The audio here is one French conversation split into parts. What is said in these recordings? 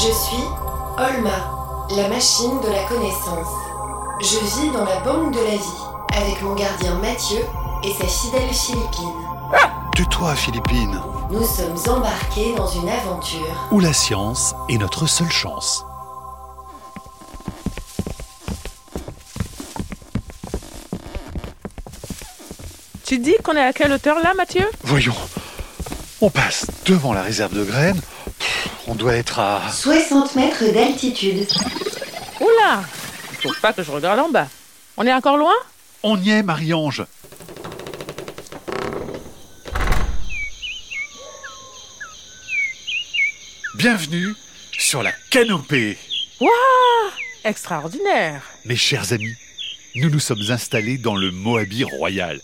Je suis Olma, la machine de la connaissance. Je vis dans la banque de la vie avec mon gardien Mathieu et sa fidèle Philippine. Tais-toi, Philippine. Nous sommes embarqués dans une aventure. Où la science est notre seule chance. Tu dis qu'on est à quelle hauteur là, Mathieu? Voyons, on passe devant la réserve de graines. On doit être à... 60 mètres d'altitude. Oula Il faut pas que je regarde en bas. On est encore loin? On y est, Marie-Ange. Bienvenue sur la canopée. Waouh Extraordinaire Mes chers amis, nous nous sommes installés dans le Moabi royal.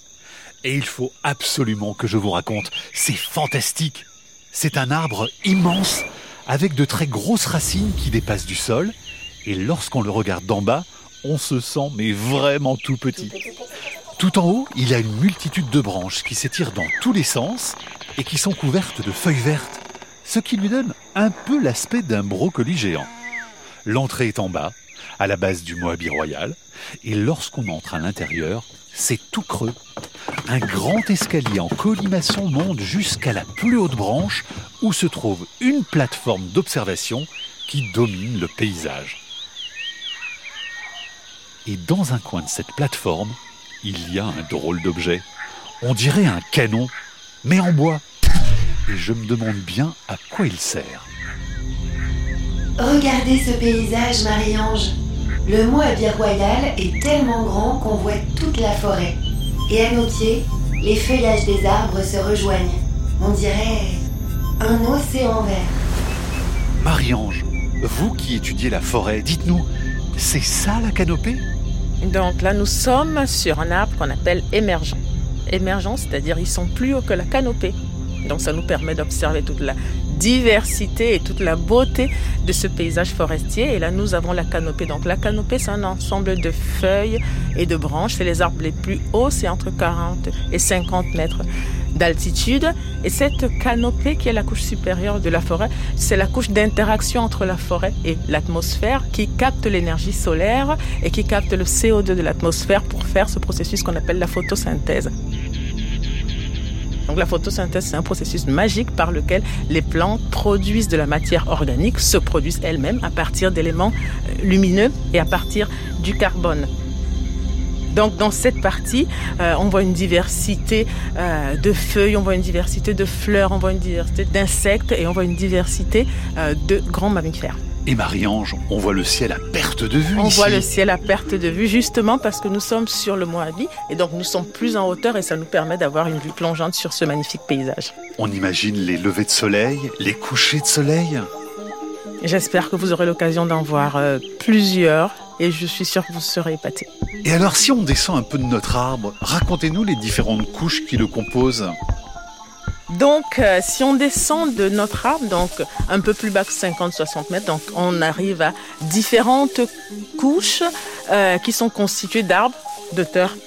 Et il faut absolument que je vous raconte. C'est fantastique. C'est un arbre immense avec de très grosses racines qui dépassent du sol. Et lorsqu'on le regarde d'en bas, on se sent mais vraiment tout petit. Tout en haut, il a une multitude de branches qui s'étirent dans tous les sens et qui sont couvertes de feuilles vertes, ce qui lui donne un peu l'aspect d'un brocoli géant. L'entrée est en bas, à la base du Moabi royal, et lorsqu'on entre à l'intérieur, c'est tout creux. Un grand escalier en colimaçon monte jusqu'à la plus haute branche où se trouve une plateforme d'observation qui domine le paysage. Et dans un coin de cette plateforme, il y a un drôle d'objet. On dirait un canon, mais en bois. Et je me demande bien à quoi il sert. Regardez ce paysage, Marie-Ange. Le Moabi royal est tellement grand qu'on voit toute la forêt. Et à nos pieds, les feuillages des arbres se rejoignent. On dirait un océan vert. Marie-Ange, vous qui étudiez la forêt, dites-nous, c'est ça la canopée? Donc là, nous sommes sur un arbre qu'on appelle émergent. Émergent, c'est-à-dire ils sont plus hauts que la canopée. Donc ça nous permet d'observer toute la diversité et toute la beauté de ce paysage forestier. Et là, nous avons la canopée. Donc la canopée, c'est un ensemble de feuilles et de branches. C'est les arbres les plus hauts, c'est entre 40 et 50 mètres d'altitude. Et cette canopée, qui est la couche supérieure de la forêt, c'est la couche d'interaction entre la forêt et l'atmosphère qui capte l'énergie solaire et qui capte le CO2 de l'atmosphère pour faire ce processus qu'on appelle la photosynthèse. Donc la photosynthèse, c'est un processus magique par lequel les plantes produisent de la matière organique, se produisent elles-mêmes à partir d'éléments euh, lumineux et à partir du carbone. Donc dans cette partie, euh, on voit une diversité euh, de feuilles, on voit une diversité de fleurs, on voit une diversité d'insectes et on voit une diversité de grands mammifères. Et Marie-Ange, on voit le ciel à perte de vue On ici. voit le ciel à perte de vue justement parce que nous sommes sur le Moabi et donc nous sommes plus en hauteur et ça nous permet d'avoir une vue plongeante sur ce magnifique paysage. On imagine les levées de soleil, les couchers de soleil. J'espère que vous aurez l'occasion d'en voir euh, plusieurs et je suis sûre que vous serez épatés. Et alors si on descend un peu de notre arbre, racontez-nous les différentes couches qui le composent. Donc, euh, si on descend de notre arbre, donc un peu plus bas que 50-60 mètres, donc on arrive à différentes couches euh, qui sont constituées d'arbres de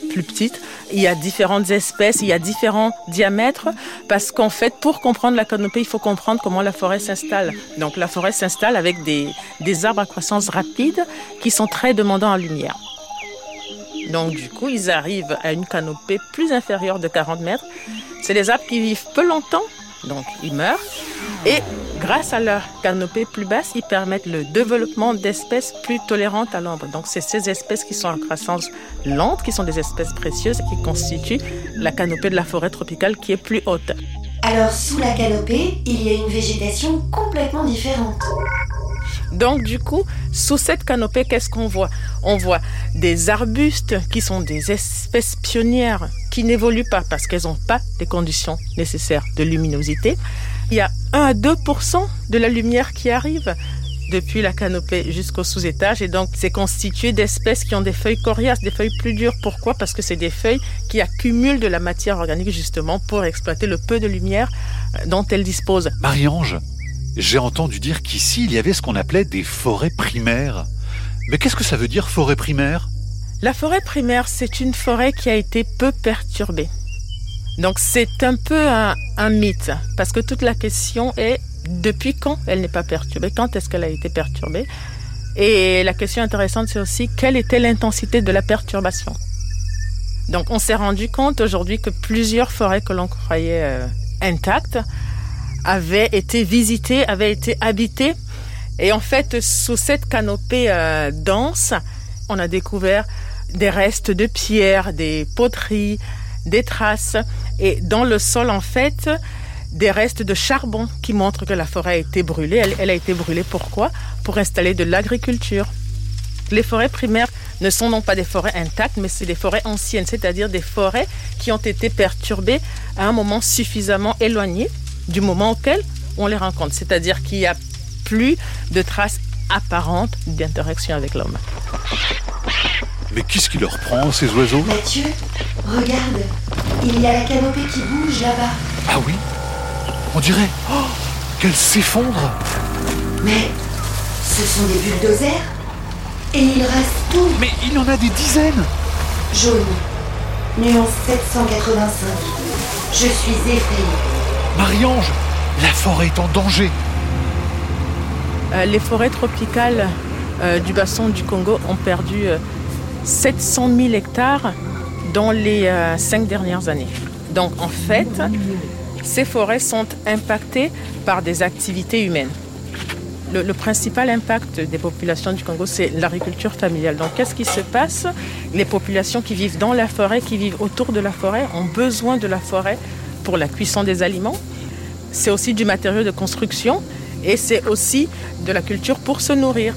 plus petites. Il y a différentes espèces, il y a différents diamètres, parce qu'en fait, pour comprendre la canopée, il faut comprendre comment la forêt s'installe. Donc, la forêt s'installe avec des, des arbres à croissance rapide qui sont très demandants en lumière. Donc, du coup, ils arrivent à une canopée plus inférieure de 40 mètres. C'est des arbres qui vivent peu longtemps, donc ils meurent. Et grâce à leur canopée plus basse, ils permettent le développement d'espèces plus tolérantes à l'ombre. Donc c'est ces espèces qui sont en croissance lente, qui sont des espèces précieuses et qui constituent la canopée de la forêt tropicale qui est plus haute. Alors sous la canopée, il y a une végétation complètement différente. Donc du coup, sous cette canopée, qu'est-ce qu'on voit? On voit des arbustes qui sont des espèces pionnières qui n'évoluent pas parce qu'elles n'ont pas les conditions nécessaires de luminosité. Il y a 1 à 2% de la lumière qui arrive depuis la canopée jusqu'au sous-étage et donc c'est constitué d'espèces qui ont des feuilles coriaces, des feuilles plus dures. Pourquoi? Parce que c'est des feuilles qui accumulent de la matière organique justement pour exploiter le peu de lumière dont elles disposent. Marie-Ange, j'ai entendu dire qu'ici il y avait ce qu'on appelait des forêts primaires. Mais qu'est-ce que ça veut dire forêt primaire? La forêt primaire, c'est une forêt qui a été peu perturbée. Donc c'est un peu un, mythe, parce que toute la question est depuis quand elle n'est pas perturbée, quand est-ce qu'elle a été perturbée? Et la question intéressante, c'est aussi quelle était l'intensité de la perturbation? Donc on s'est rendu compte aujourd'hui que plusieurs forêts que l'on croyait euh, intactes avaient été visitées, avaient été habitées. Et en fait, sous cette canopée euh, dense, on a découvert des restes de pierres, des poteries, des traces. Et dans le sol, en fait, des restes de charbon qui montrent que la forêt a été brûlée. Elle, a été brûlée pourquoi? Pour installer de l'agriculture. Les forêts primaires ne sont non pas des forêts intactes, mais c'est des forêts anciennes, c'est-à-dire des forêts qui ont été perturbées à un moment suffisamment éloigné du moment auquel on les rencontre. C'est-à-dire qu'il n'y a plus de traces apparentes d'interaction avec l'homme. Mais qu'est-ce qui leur prend, ces oiseaux? Mathieu, regarde, il y a la canopée qui bouge là-bas. Ah oui? On dirait oh, qu'elle s'effondre. Mais ce sont des bulldozers Et il reste tout. Mais il y en a des dizaines Jaune, nuance 785. Je suis effrayée. La forêt est en danger. Euh, les forêts tropicales euh, du bassin du Congo ont perdu euh, 700 000 hectares dans les euh, cinq dernières années. Donc en fait, ces forêts sont impactées par des activités humaines. Le principal impact des populations du Congo, c'est l'agriculture familiale. Donc qu'est-ce qui se passe? Les populations qui vivent dans la forêt, qui vivent autour de la forêt, ont besoin de la forêt pour la cuisson des aliments. C'est aussi du matériau de construction et c'est aussi de la culture pour se nourrir.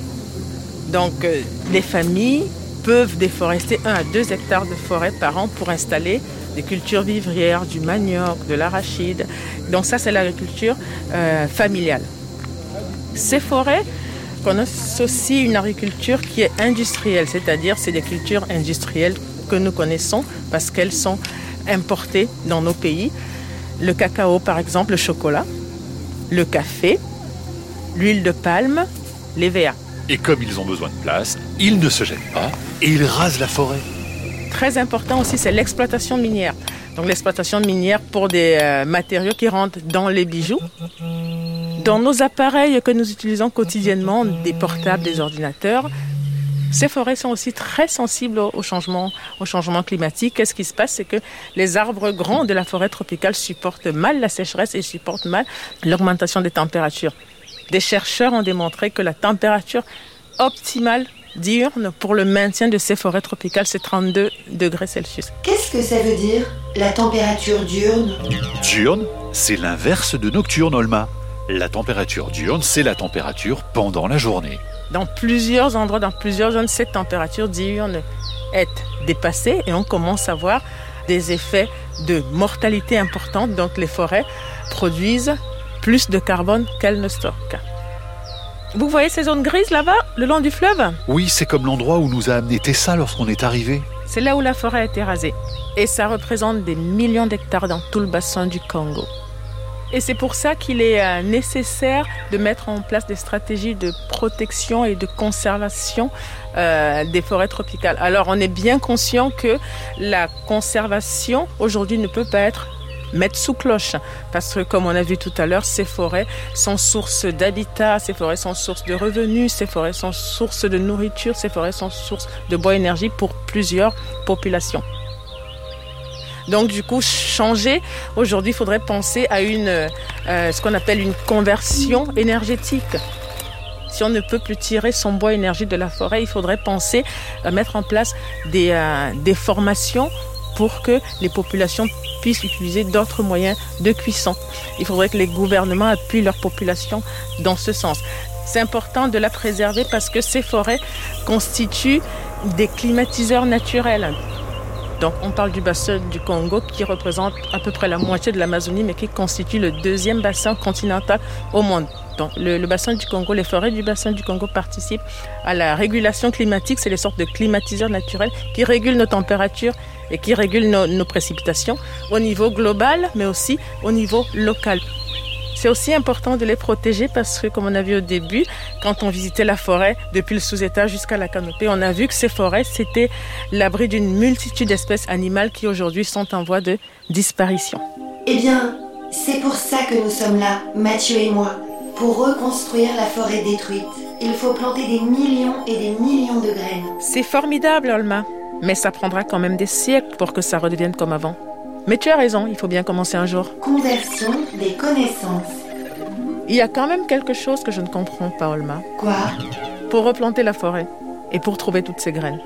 Donc euh, les familles peuvent déforester 1 à 2 hectares de forêt par an pour installer des cultures vivrières, du manioc, de l'arachide. Donc ça, c'est l'agriculture euh, familiale. Ces forêts connaissent aussi une agriculture qui est industrielle, c'est-à-dire c'est des cultures industrielles que nous connaissons parce qu'elles sont importées dans nos pays. Le cacao, par exemple, le chocolat, le café, l'huile de palme, les VA. Et comme ils ont besoin de place, ils ne se gênent pas et ils rasent la forêt. Très important aussi, c'est l'exploitation minière. Donc l'exploitation minière pour des euh, matériaux qui rentrent dans les bijoux. Dans nos appareils que nous utilisons quotidiennement, des portables, des ordinateurs, ces forêts sont aussi très sensibles au changement, au changement climatique. Qu'est-ce qui se passe? C'est que les arbres grands de la forêt tropicale supportent mal la sécheresse et supportent mal l'augmentation des températures. Des chercheurs ont démontré que la température optimale diurne pour le maintien de ces forêts tropicales, c'est 32 degrés Celsius. Qu'est-ce que ça veut dire, la température diurne Diurne, c'est l'inverse de nocturne, Olma. La température diurne, c'est la température pendant la journée. Dans plusieurs endroits, dans plusieurs zones, cette température diurne est dépassée et on commence à voir des effets de mortalité importante. Donc les forêts produisent plus de carbone qu'elle ne stocke. Vous voyez ces zones grises là-bas, le long du fleuve? Oui, c'est comme l'endroit où nous a amené Tessa lorsqu'on est arrivé. C'est là où la forêt a été rasée. Et ça représente des millions d'hectares dans tout le bassin du Congo. Et c'est pour ça qu'il est euh, nécessaire de mettre en place des stratégies de protection et de conservation euh, des forêts tropicales. Alors on est bien conscient que la conservation aujourd'hui ne peut pas être mettre sous cloche. Parce que, comme on a vu tout à l'heure, ces forêts sont source d'habitat, ces forêts sont source de revenus, ces forêts sont source de nourriture, ces forêts sont source de bois énergie pour plusieurs populations. Donc du coup, changer, aujourd'hui, il faudrait penser à euh, ce qu'on appelle une conversion énergétique. Si on ne peut plus tirer son bois énergie de la forêt, il faudrait penser à mettre en place des, euh, des formations pour que les populations puissent utiliser d'autres moyens de cuisson. Il faudrait que les gouvernements appuient leur population dans ce sens. C'est important de la préserver parce que ces forêts constituent des climatiseurs naturels. Donc on parle du bassin du Congo qui représente à peu près la moitié de l'Amazonie mais qui constitue le deuxième bassin continental au monde. Donc le, bassin du Congo, les forêts du bassin du Congo participent à la régulation climatique. C'est les sortes de climatiseurs naturels qui régulent nos températures et qui régulent nos précipitations au niveau global mais aussi au niveau local. C'est aussi important de les protéger parce que, comme on a vu au début, quand on visitait la forêt, depuis le sous-étage jusqu'à la canopée, on a vu que ces forêts, c'était l'abri d'une multitude d'espèces animales qui aujourd'hui sont en voie de disparition. Eh bien, c'est pour ça que nous sommes là, Mathieu et moi, Pour reconstruire la forêt détruite, il faut planter des millions et des millions de graines. C'est formidable, Olma. Mais ça prendra quand même des siècles pour que ça redevienne comme avant. Mais tu as raison, il faut bien commencer un jour. Conversion des connaissances. Il y a quand même quelque chose que je ne comprends pas, Olma. Quoi? Pour replanter la forêt et pour trouver toutes ces graines,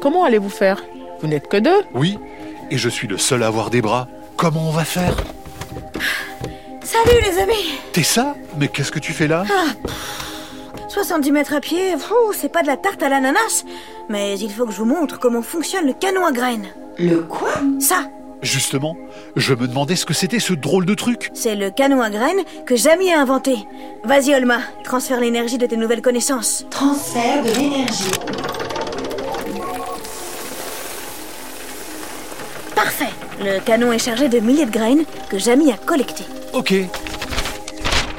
comment allez-vous faire? Vous n'êtes que deux Oui, et je suis le seul à avoir des bras. Comment on va faire? Salut les amis T'es ça? Mais qu'est-ce que tu fais là? 70 mètres à pied, c'est pas de la tarte à l'ananas, mais il faut que je vous montre comment fonctionne le canon à graines. Le quoi? Ça, Justement, je me demandais ce que c'était ce drôle de truc. c'est le canon à graines que Jamie a inventé. Vas-y Olma, transfère l'énergie de tes nouvelles connaissances. Transfert de l'énergie. Parfait Le canon est chargé de milliers de graines que Jamie a collectées. Ok,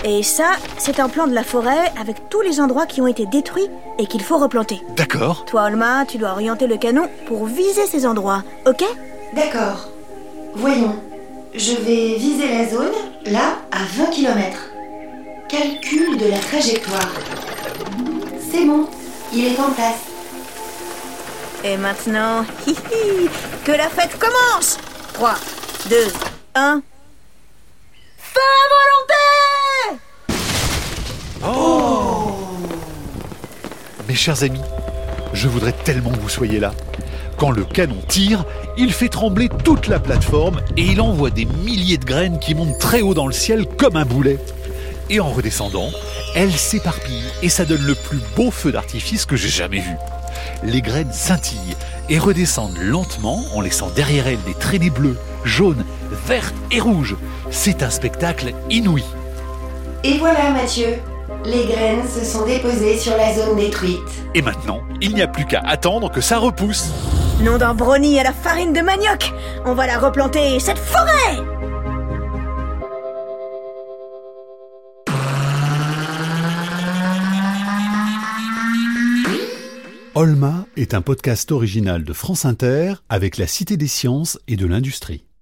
Et ça, c'est un plan de la forêt avec tous les endroits qui ont été détruits et qu'il faut replanter. d'accord. Toi Olma, tu dois orienter le canon pour viser ces endroits, ok? D'accord. Voyons. Je vais viser la zone, là, à 20 km. Calcul de la trajectoire. C'est bon, il est en place. Et maintenant, hi, hi, que la fête commence 3, 2, 1. Feu à volonté Mes chers amis, je voudrais tellement que vous soyez là. Quand le canon tire, il fait trembler toute la plateforme et il envoie des milliers de graines qui montent très haut dans le ciel comme un boulet. Et en redescendant, elles s'éparpillent et ça donne le plus beau feu d'artifice que j'ai jamais vu. Les graines scintillent et redescendent lentement en laissant derrière elles des traînées bleues, jaunes, vertes et rouges. C'est un spectacle inouï. Et voilà, Mathieu. Les graines se sont déposées sur la zone détruite. Et maintenant, il n'y a plus qu'à attendre que ça repousse. Nom d'un brownie à la farine de manioc On va la replanter, cette forêt Olma est un podcast original de France Inter avec la Cité des sciences et de l'industrie.